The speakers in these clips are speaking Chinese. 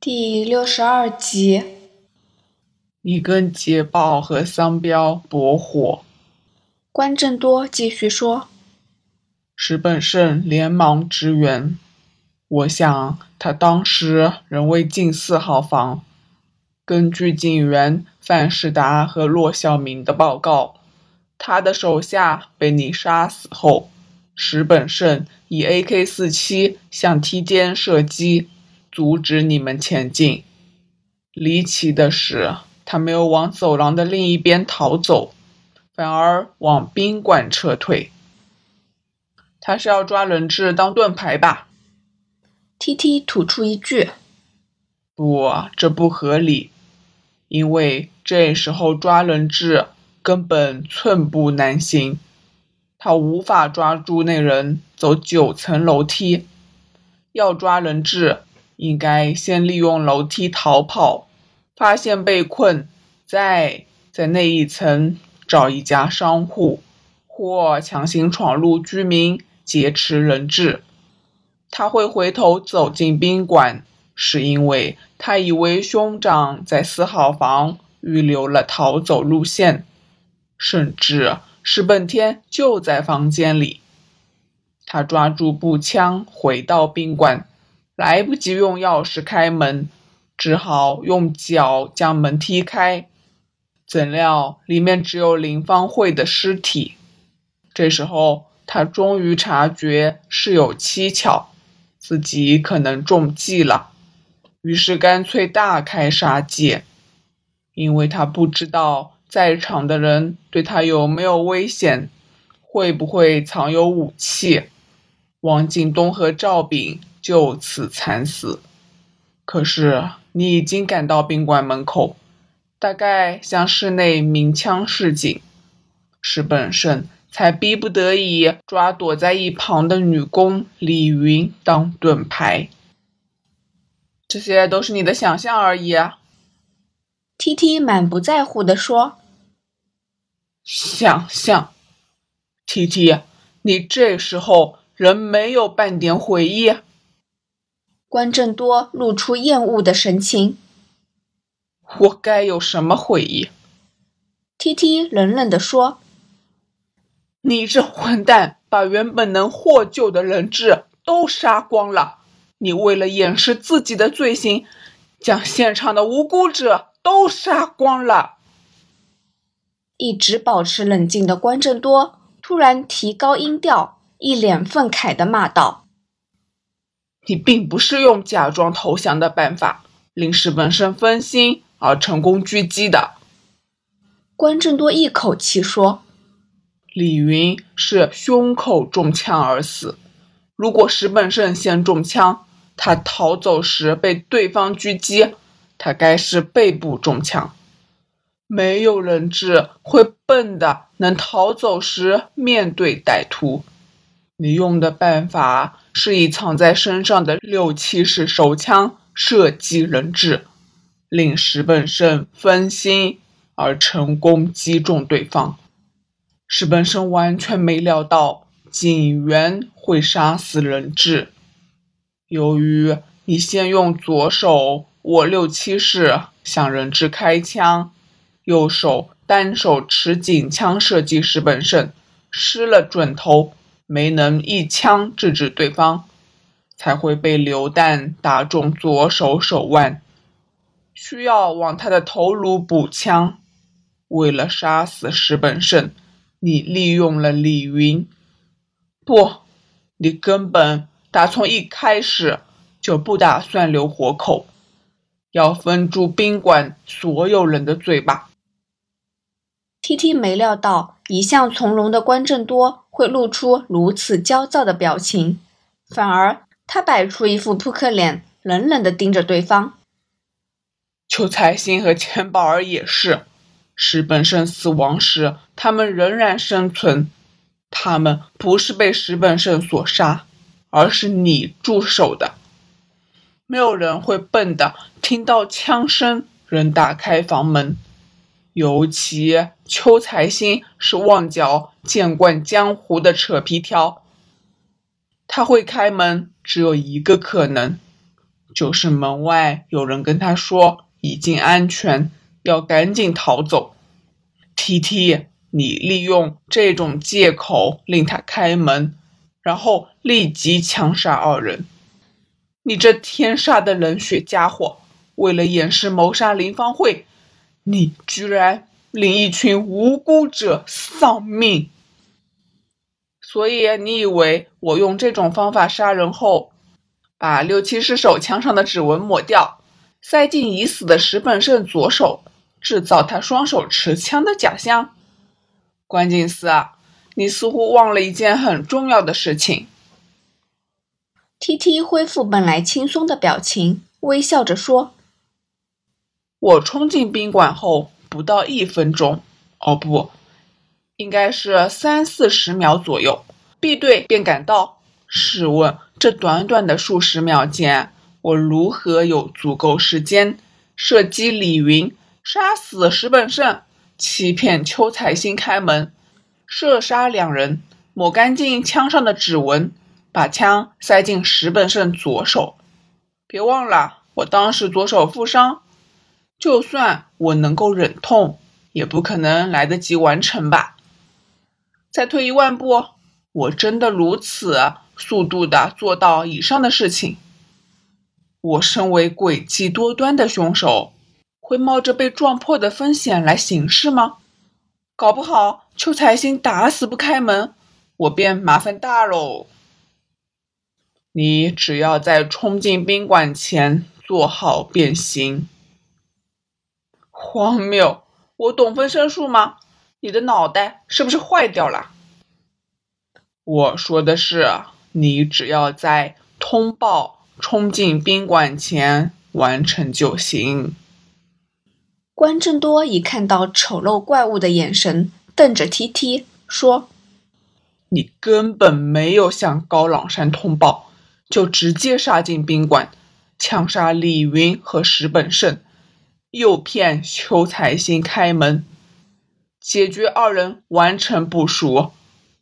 第六十二集，你跟捷豹和桑标搏火。关正多继续说：“石本胜连忙支援。我想他当时仍未进四号房。根据警员范世达和骆孝明的报告，他的手下被你杀死后，石本胜以 AK 四七向梯间射击。”阻止你们前进。离奇的是，他没有往走廊的另一边逃走，反而往宾馆撤退。他是要抓人质当盾牌吧？T T 吐出一句：“不，这不合理，因为这时候抓人质根本寸步难行。他无法抓住那人走九层楼梯，要抓人质。”应该先利用楼梯逃跑，发现被困，再在那一层找一家商户，或强行闯入居民劫持人质。他会回头走进宾馆，是因为他以为兄长在四号房预留了逃走路线，甚至石本天就在房间里。他抓住步枪回到宾馆。来不及用钥匙开门，只好用脚将门踢开。怎料里面只有林芳慧的尸体。这时候他终于察觉事有蹊跷，自己可能中计了，于是干脆大开杀戒。因为他不知道在场的人对他有没有危险，会不会藏有武器。王景东和赵炳。就此惨死。可是你已经赶到宾馆门口，大概向室内鸣枪示警，石本胜才逼不得已抓躲在一旁的女工李云当盾牌。这些都是你的想象而已。T T 满不在乎地说：“想象，T T，你这时候仍没有半点悔意。”关正多露出厌恶的神情。我该有什么悔意？T T 冷冷地说：“你这混蛋，把原本能获救的人质都杀光了。你为了掩饰自己的罪行，将现场的无辜者都杀光了。”一直保持冷静的关正多突然提高音调，一脸愤慨地骂道。你并不是用假装投降的办法令石本胜分心而成功狙击的。关正多一口气说：“李云是胸口中枪而死。如果石本胜先中枪，他逃走时被对方狙击，他该是背部中枪。没有人质会笨的能逃走时面对歹徒。你用的办法。”是以藏在身上的六七式手枪射击人质，令石本胜分心而成功击中对方。石本胜完全没料到警员会杀死人质。由于你先用左手握六七式向人质开枪，右手单手持警枪射击石本胜，失了准头。没能一枪制止对方，才会被榴弹打中左手手腕，需要往他的头颅补枪。为了杀死石本胜，你利用了李云。不，你根本打从一开始就不打算留活口，要封住宾馆所有人的嘴巴。T T 没料到，一向从容的关正多会露出如此焦躁的表情，反而他摆出一副扑克脸，冷冷的盯着对方。邱财星和钱宝儿也是，石本胜死亡时，他们仍然生存。他们不是被石本胜所杀，而是你助手的。没有人会笨的，听到枪声人打开房门。尤其邱财星是旺角见惯江湖的扯皮条，他会开门只有一个可能，就是门外有人跟他说已经安全，要赶紧逃走。T T，你利用这种借口令他开门，然后立即枪杀二人。你这天杀的冷血家伙！为了掩饰谋杀林芳慧，你居然令一群无辜者丧命。所以你以为我用这种方法杀人后，把六七尸首枪上的指纹抹掉，塞进已死的石本胜左手，制造他双手持枪的假象？关键是啊，你似乎忘了一件很重要的事情。T T 恢复本来轻松的表情，微笑着说：“我冲进宾馆后不到一分钟，哦不。”应该是三四十秒左右，B 队便赶到。试问，这短短的数十秒间，我如何有足够时间射击李云、杀死石本胜、欺骗邱彩星开门、射杀两人、抹干净枪上的指纹、把枪塞进石本胜左手？别忘了，我当时左手负伤，就算我能够忍痛，也不可能来得及完成吧。再退一万步，我真的如此速度的做到以上的事情？我身为诡计多端的凶手，会冒着被撞破的风险来行事吗？搞不好邱财星打死不开门，我便麻烦大喽。你只要在冲进宾馆前做好变形。荒谬！我懂分身术吗？你的脑袋是不是坏掉了？我说的是，你只要在通报冲进宾馆前完成就行。关正多以看到丑陋怪物的眼神瞪着 T T 说：“你根本没有向高朗山通报，就直接杀进宾馆，枪杀李云和石本胜，诱骗邱彩星开门。”解决二人完成部署，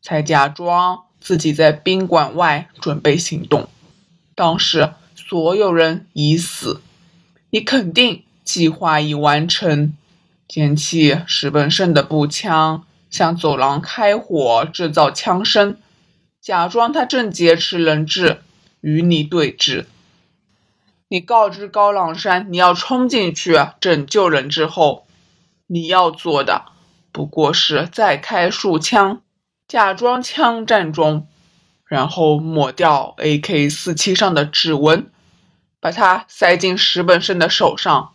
才假装自己在宾馆外准备行动。当时所有人已死，你肯定计划已完成。捡起石本胜的步枪，向走廊开火，制造枪声，假装他正劫持人质，与你对峙。你告知高朗山你要冲进去拯救人质后，你要做的。不过是再开数枪，假装枪战中，然后抹掉 AK 四七上的指纹，把它塞进石本胜的手上，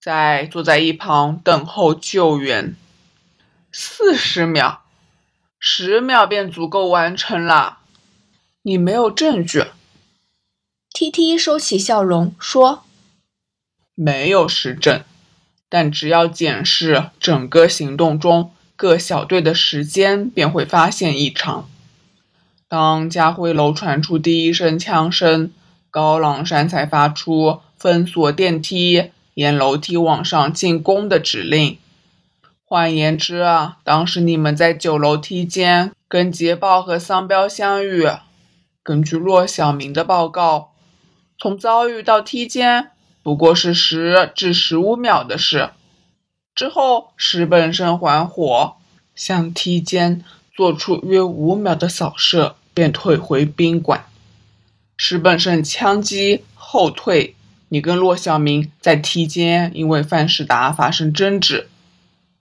再坐在一旁等候救援。四十秒，十秒便足够完成了。你没有证据。T T 收起笑容说：“没有实证。”但只要检视整个行动中各小队的时间，便会发现异常。当家辉楼传出第一声枪声，高朗山才发出封锁电梯、沿楼梯往上进攻的指令。换言之啊，当时你们在九楼梯间跟捷豹和桑彪相遇。根据骆小明的报告，从遭遇到梯间。不过是十至十五秒的事。之后，石本胜还火，向梯间做出约五秒的扫射，便退回宾馆。石本胜枪击后退，你跟骆小明在梯间因为范世达发生争执，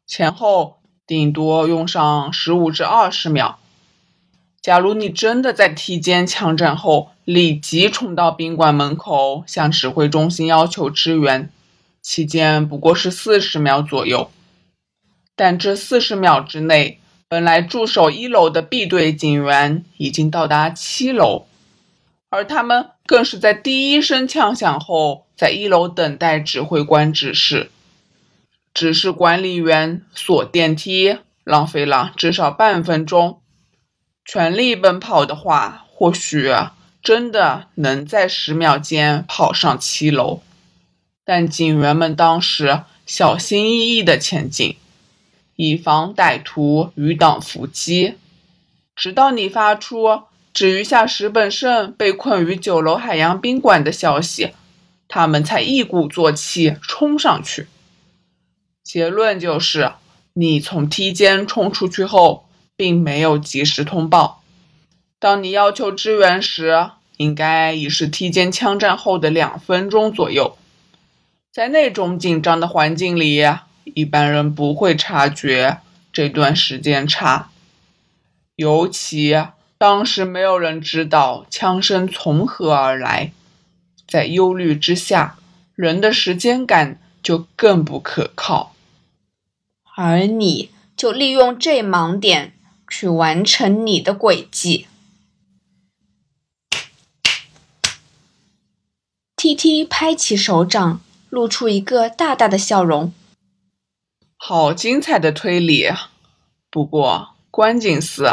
前后顶多用上十五至二十秒。假如你真的在梯间枪战后立即冲到宾馆门口向指挥中心要求支援，期间不过是四十秒左右。但这四十秒之内，本来驻守一楼的 B 队警员已经到达七楼，而他们更是在第一声枪响后在一楼等待指挥官指示。指示管理员锁电梯，浪费了至少半分钟。全力奔跑的话，或许真的能在十秒间跑上七楼。但警员们当时小心翼翼地前进，以防歹徒余党伏击。直到你发出“只余下石本胜被困于九楼海洋宾馆”的消息，他们才一鼓作气冲上去。结论就是，你从梯间冲出去后，并没有及时通报。当你要求支援时，应该已是梯间枪战后的两分钟左右。在那种紧张的环境里，一般人不会察觉这段时间差，尤其当时没有人知道枪声从何而来。在忧虑之下，人的时间感就更不可靠。而你就利用这盲点去完成你的轨迹。T T 拍起手掌，露出一个大大的笑容。好精彩的推理！不过关景司，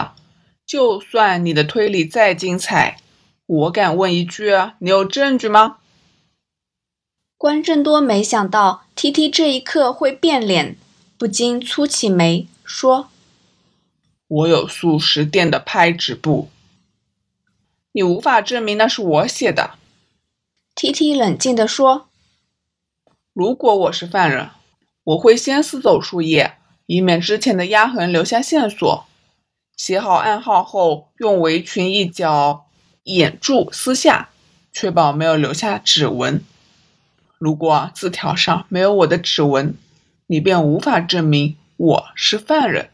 就算你的推理再精彩。我敢问一句，你有证据吗？关正多没想到 T T 这一刻会变脸，不禁蹙起眉说：“我有素食店的拍纸布，你无法证明那是我写的。”T T 冷静地说：“如果我是犯人，我会先撕走树叶，以免之前的压痕留下线索。写好暗号后，用围裙一角。”掩住撕下，确保没有留下指纹。如果字条上没有我的指纹，你便无法证明我是犯人，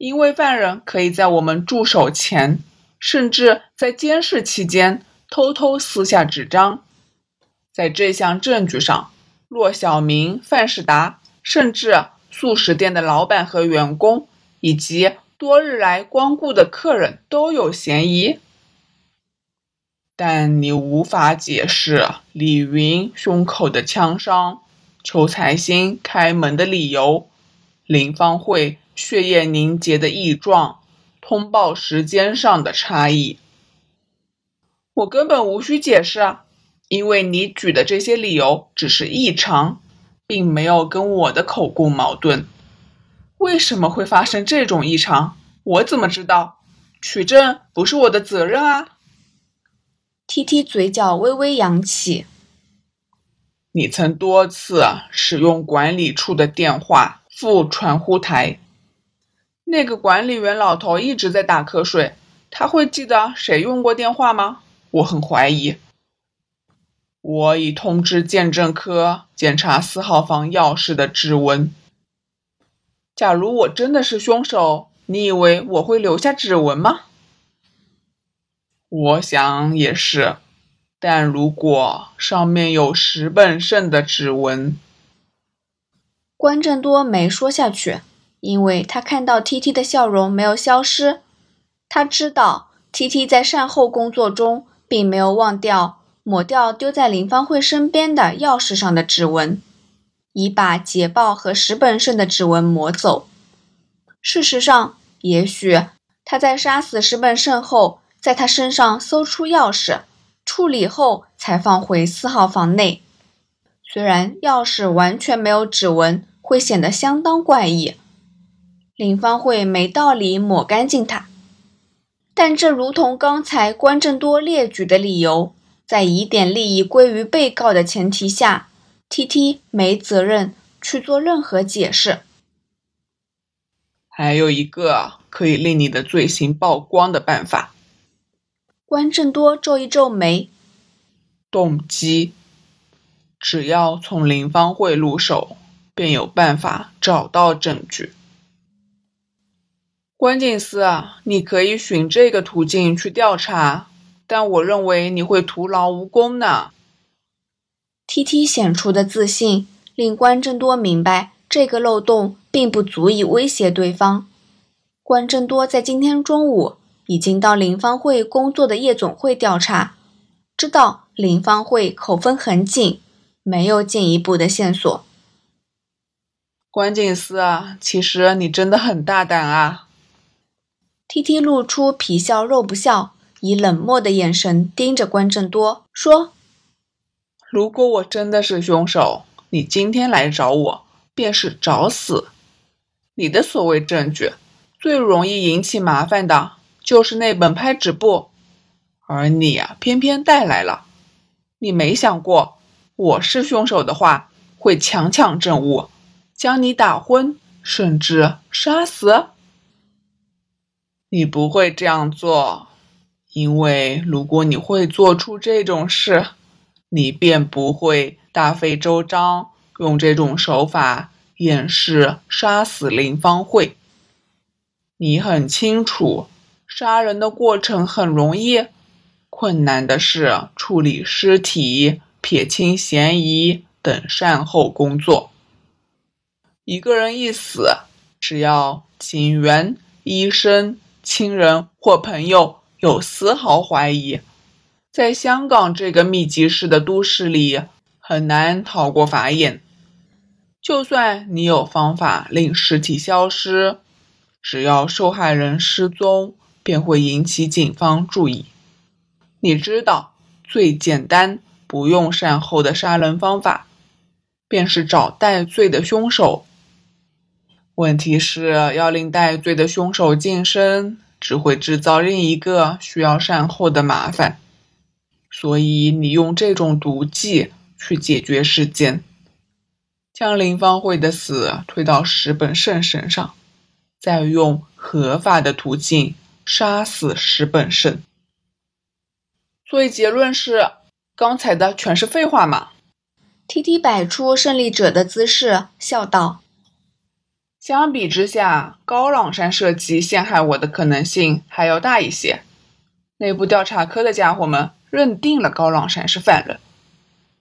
因为犯人可以在我们驻守前，甚至在监视期间偷偷撕下纸张。在这项证据上，骆小明、范世达，甚至素食店的老板和员工，以及多日来光顾的客人都有嫌疑。但你无法解释李云胸口的枪伤、邱财星开门的理由、林芳慧血液凝结的异状、通报时间上的差异。我根本无需解释啊，因为你举的这些理由只是异常，并没有跟我的口供矛盾。为什么会发生这种异常？我怎么知道？取证不是我的责任啊。T T 嘴角微微扬起。你曾多次使用管理处的电话副传呼台，那个管理员老头一直在打瞌睡，他会记得谁用过电话吗？我很怀疑。我已通知鉴证科检查四号房钥匙的指纹。假如我真的是凶手，你以为我会留下指纹吗？我想也是，但如果上面有石本胜的指纹，关正多没说下去，因为他看到 T T 的笑容没有消失，他知道 T T 在善后工作中并没有忘掉抹掉丢在林芳慧身边的钥匙上的指纹，已把捷报和石本胜的指纹抹走。事实上，也许他在杀死石本胜后。在他身上搜出钥匙，处理后才放回四号房内。虽然钥匙完全没有指纹，会显得相当怪异。林芳慧没道理抹干净它，但这如同刚才关正多列举的理由，在疑点利益归于被告的前提下，T T 没责任去做任何解释。还有一个可以令你的罪行曝光的办法。关正多皱一皱眉，动机，只要从林芳慧入手，便有办法找到证据。关键是啊，你可以循这个途径去调查，但我认为你会徒劳无功呢。T T 显出的自信，令关正多明白这个漏洞并不足以威胁对方。关正多在今天中午。已经到林芳会工作的夜总会调查，知道林芳会口风很紧，没有进一步的线索。关键是啊，其实你真的很大胆啊！T T 露出皮笑肉不笑，以冷漠的眼神盯着关正多，说：“如果我真的是凶手，你今天来找我便是找死。你的所谓证据，最容易引起麻烦的。”就是那本拍纸簿，而你啊，偏偏带来了。你没想过，我是凶手的话，会强抢证物，将你打昏，甚至杀死。你不会这样做，因为如果你会做出这种事，你便不会大费周章用这种手法掩饰杀死林芳慧。你很清楚，杀人的过程很容易，困难的是处理尸体、撇清嫌疑等善后工作。一个人一死，只要警员、医生、亲人或朋友有丝毫怀疑，在香港这个密集式的都市里，很难逃过法眼。就算你有方法令尸体消失。只要受害人失踪，便会引起警方注意。你知道，最简单、不用善后的杀人方法，便是找戴罪的凶手。问题是要令戴罪的凶手晋升，只会制造另一个需要善后的麻烦。所以，你用这种毒计去解决事件，将林芳慧的死推到石本胜身上。再用合法的途径杀死石本胜，所以结论是刚才的全是废话嘛？T T 摆出胜利者的姿势，笑道：“相比之下，高朗山设计陷害我的可能性还要大一些。内部调查科的家伙们认定了高朗山是犯人，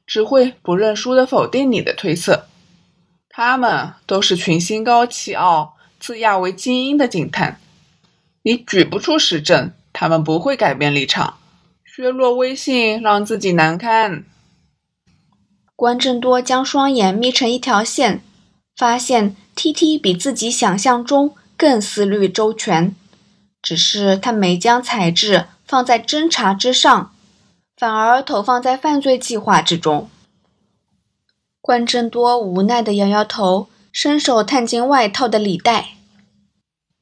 只会不认输的否定你的推测。他们都是群心高气傲。”自亚为精英的警探，你举不出实证，他们不会改变立场，削弱威信，让自己难堪。关正多将双眼眯成一条线，发现 T T 比自己想象中更思虑周全，只是他没将才智放在侦查之上，反而投放在犯罪计划之中。关正多无奈地摇摇头。伸手探进外套的里袋，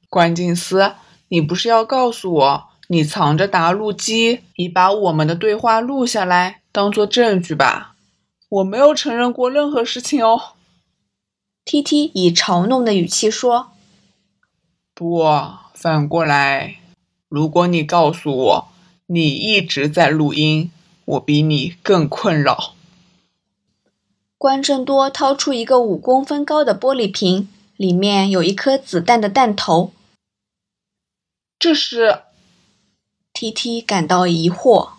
关静思，你不是要告诉我，你藏着答录机，已把我们的对话录下来，当做证据吧？我没有承认过任何事情哦。T T 以嘲弄的语气说：“不，反过来，如果你告诉我你一直在录音，我比你更困扰。”关正多掏出一个五公分高的玻璃瓶，里面有一颗子弹的弹头。这是，T T 感到疑惑。